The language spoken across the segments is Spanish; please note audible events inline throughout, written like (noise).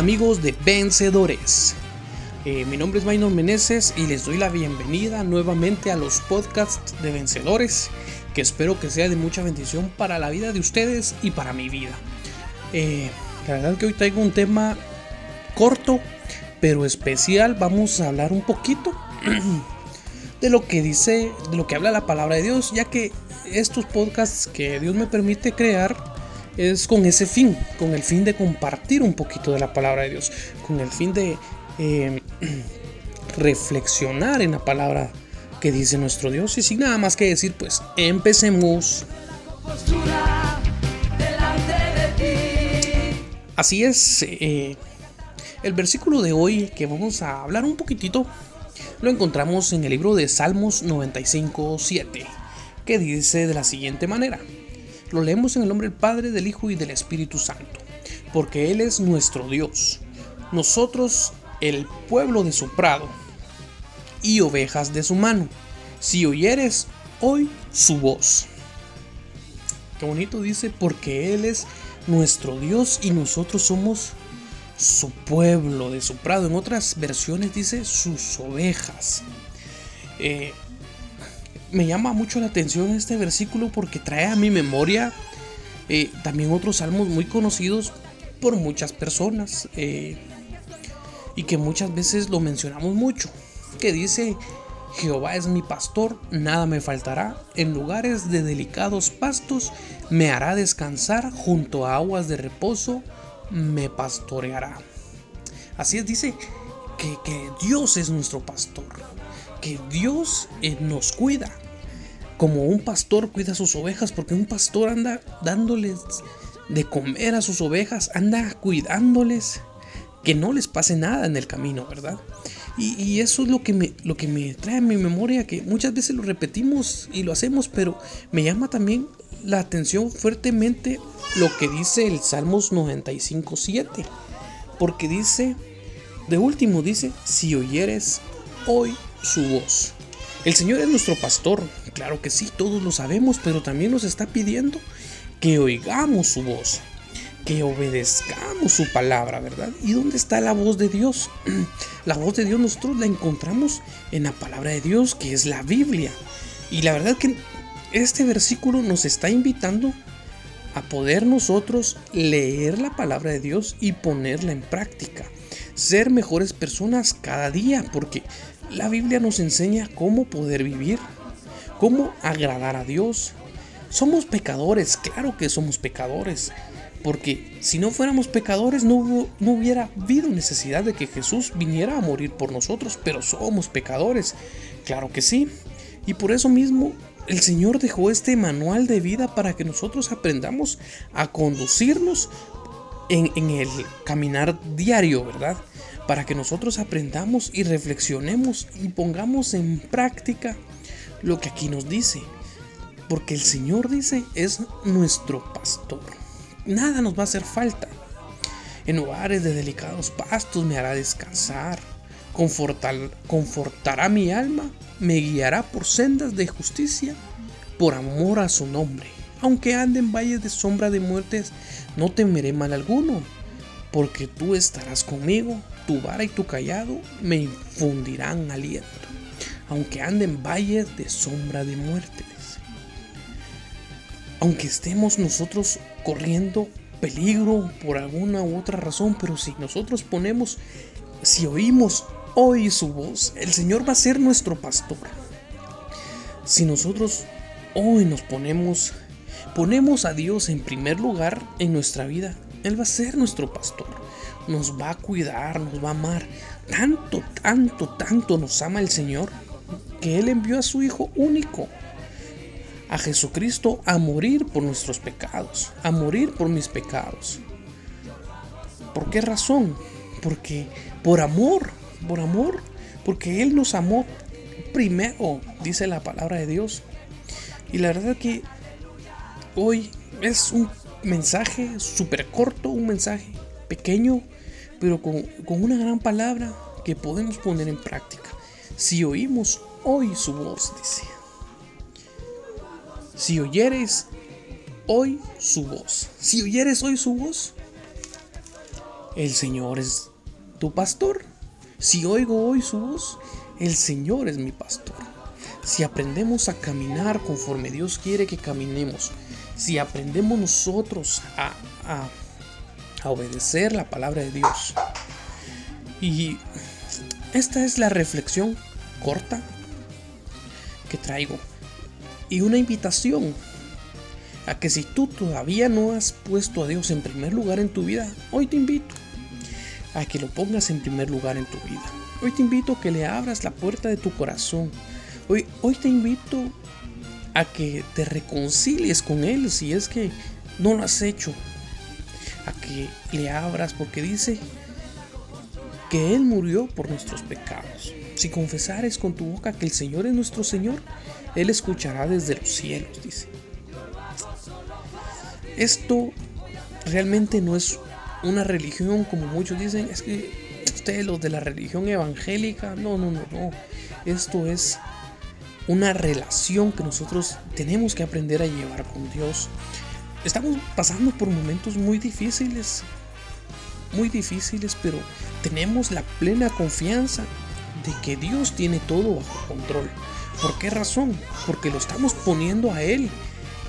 amigos de Vencedores. Eh, mi nombre es Maynor Meneses y les doy la bienvenida nuevamente a los podcasts de Vencedores, que espero que sea de mucha bendición para la vida de ustedes y para mi vida. Eh, la verdad que hoy traigo un tema corto, pero especial. Vamos a hablar un poquito (clears throat) de lo que dice, de lo que habla la palabra de Dios, ya que estos podcasts que Dios me permite crear es con ese fin, con el fin de compartir un poquito de la palabra de Dios, con el fin de eh, (clears throat) reflexionar en la palabra que dice nuestro Dios. Y sin nada más que decir, pues empecemos. Así es, eh, el versículo de hoy que vamos a hablar un poquitito lo encontramos en el libro de Salmos 95, 7, que dice de la siguiente manera. Lo leemos en el nombre del Padre, del Hijo y del Espíritu Santo, porque Él es nuestro Dios, nosotros el pueblo de su prado y ovejas de su mano. Si oyeres hoy su voz. Qué bonito dice, porque Él es nuestro Dios y nosotros somos su pueblo de su prado. En otras versiones dice sus ovejas. Eh, me llama mucho la atención este versículo porque trae a mi memoria eh, también otros salmos muy conocidos por muchas personas eh, y que muchas veces lo mencionamos mucho, que dice, Jehová es mi pastor, nada me faltará, en lugares de delicados pastos me hará descansar, junto a aguas de reposo me pastoreará. Así es, dice que, Dios es nuestro pastor que Dios eh, nos cuida. Como un pastor cuida a sus ovejas, porque un pastor anda dándoles de comer a sus ovejas, anda cuidándoles, que no les pase nada en el camino, ¿verdad? Y, eso es lo que, me, lo que me trae a mi memoria, que muchas veces lo repetimos y lo hacemos, pero me llama también la atención fuertemente lo que dice el Salmos 95.7, porque dice, de último dice, si oyeres hoy su voz. El Señor es nuestro pastor, claro que sí, todos lo sabemos, pero también nos está pidiendo que oigamos su voz, que obedezcamos su palabra, ¿verdad? ¿Y dónde está la voz de Dios? (clears throat) La voz de Dios nosotros la encontramos en la palabra de Dios, que es la Biblia. Y la verdad que este versículo nos está invitando a poder nosotros leer la palabra de Dios y ponerla en práctica. Ser mejores personas cada día, porque la Biblia nos enseña cómo poder vivir, cómo agradar a Dios. Somos pecadores, claro que somos pecadores, porque si no fuéramos pecadores no, hubiera habido necesidad de que Jesús viniera a morir por nosotros, pero somos pecadores, claro que sí. Y por eso mismo el Señor dejó este manual de vida para que nosotros aprendamos a conducirnos en el caminar diario, ¿verdad? para que nosotros aprendamos y reflexionemos y pongamos en práctica lo que aquí nos dice. Porque el Señor dice es nuestro pastor. Nada nos va a hacer falta. En lugares de delicados pastos me hará descansar. confortará mi alma. Me guiará por sendas de justicia. Por amor a su nombre. Aunque ande en valles de sombra de muertes, no temeré mal alguno. Porque tú estarás conmigo tu vara y tu callado me infundirán aliento, aunque ande en valles de sombra de muerte. Aunque estemos nosotros corriendo peligro por alguna u otra razón, pero si nosotros ponemos, si oímos hoy su voz, el Señor va a ser nuestro pastor. Si nosotros hoy nos ponemos, ponemos a Dios en primer lugar en nuestra vida, Él va a ser nuestro pastor nos va a cuidar, nos va a amar. Tanto, tanto, tanto nos ama el Señor que Él envió a su Hijo único, a Jesucristo, a morir por nuestros pecados, a morir por mis pecados. ¿Por qué razón? Porque por amor, por amor, porque Él nos amó primero, dice la palabra de Dios. Y la verdad que hoy es un mensaje súper corto, un mensaje pequeño, pero con, una gran palabra que podemos poner en práctica. Si oímos hoy su voz, dice. Si oyeres hoy su voz. Si oyeres hoy su voz, el Señor es tu pastor. Si oigo hoy su voz, el Señor es mi pastor. Si aprendemos a caminar conforme Dios quiere que caminemos, si aprendemos nosotros a, a, obedecer la palabra de Dios. Y esta es la reflexión corta que traigo. Y una invitación a que si tú todavía no has puesto a Dios en primer lugar en tu vida, hoy te invito a que lo pongas en primer lugar en tu vida. Hoy te invito a que le abras la puerta de tu corazón. Hoy, hoy te invito a que te reconcilies con Él si es que no lo has hecho. A que le abras porque dice que Él murió por nuestros pecados. Si confesares con tu boca que el Señor es nuestro Señor, Él escuchará desde los cielos, dice. Esto realmente no es una religión como muchos dicen, es que ustedes los de la religión evangélica, no, no, no, no. Esto es una relación que nosotros tenemos que aprender a llevar con Dios. Estamos pasando por momentos muy difíciles, muy difíciles, pero tenemos la plena confianza de que Dios tiene todo bajo control. ¿Por qué razón? Porque lo estamos poniendo a Él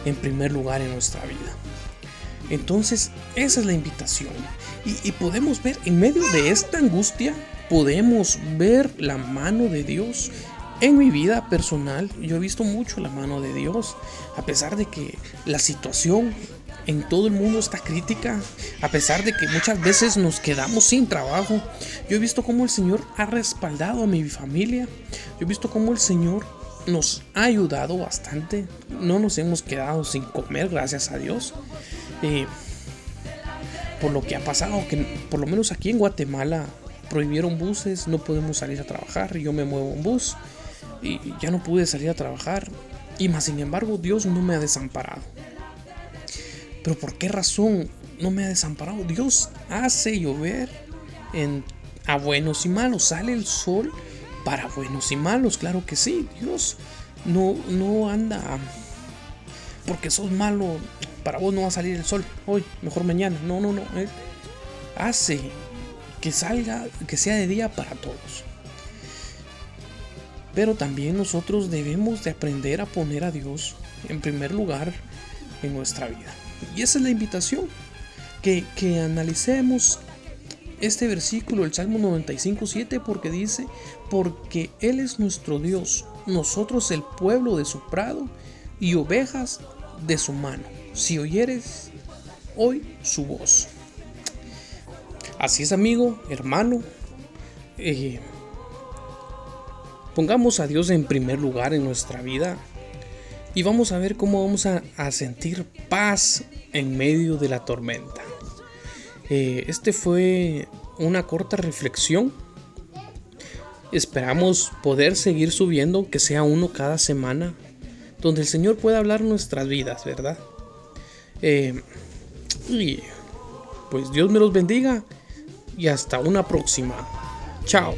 en primer lugar en nuestra vida. Entonces, esa es la invitación. Y, podemos ver, en medio de esta angustia, podemos ver la mano de Dios. En mi vida personal, yo he visto mucho la mano de Dios, a pesar de que la situación en todo el mundo está crítica, a pesar de que muchas veces nos quedamos sin trabajo. Yo he visto cómo el Señor ha respaldado a mi familia. Yo he visto cómo el Señor nos ha ayudado bastante. No nos hemos quedado sin comer, gracias a Dios. Eh, por lo que ha pasado, que por lo menos aquí en Guatemala prohibieron buses, no podemos salir a trabajar, yo me muevo en bus y ya no pude salir a trabajar. Y más sin embargo, Dios no me ha desamparado. Pero ¿por qué razón no me ha desamparado? Dios hace llover en, a buenos y malos. Sale el sol para buenos y malos, claro que sí. Dios no, no anda porque sos malo. Para vos no va a salir el sol hoy, mejor mañana. No, no, no. hace que salga, que sea de día para todos. Pero también nosotros debemos de aprender a poner a Dios en primer lugar en nuestra vida. Y esa es la invitación, que, que analicemos este versículo, el Salmo 95, 7, porque dice, porque Él es nuestro Dios, nosotros el pueblo de su prado y ovejas de su mano. Si oyeres hoy su voz. Así es amigo, hermano. Eh, pongamos a Dios en primer lugar en nuestra vida y vamos a ver cómo vamos a, sentir paz en medio de la tormenta. Eh, este fue una corta reflexión. Esperamos poder seguir subiendo, que sea uno cada semana, donde el Señor pueda hablar nuestras vidas, ¿verdad? Eh, y pues Dios me los bendiga y hasta una próxima. Chao.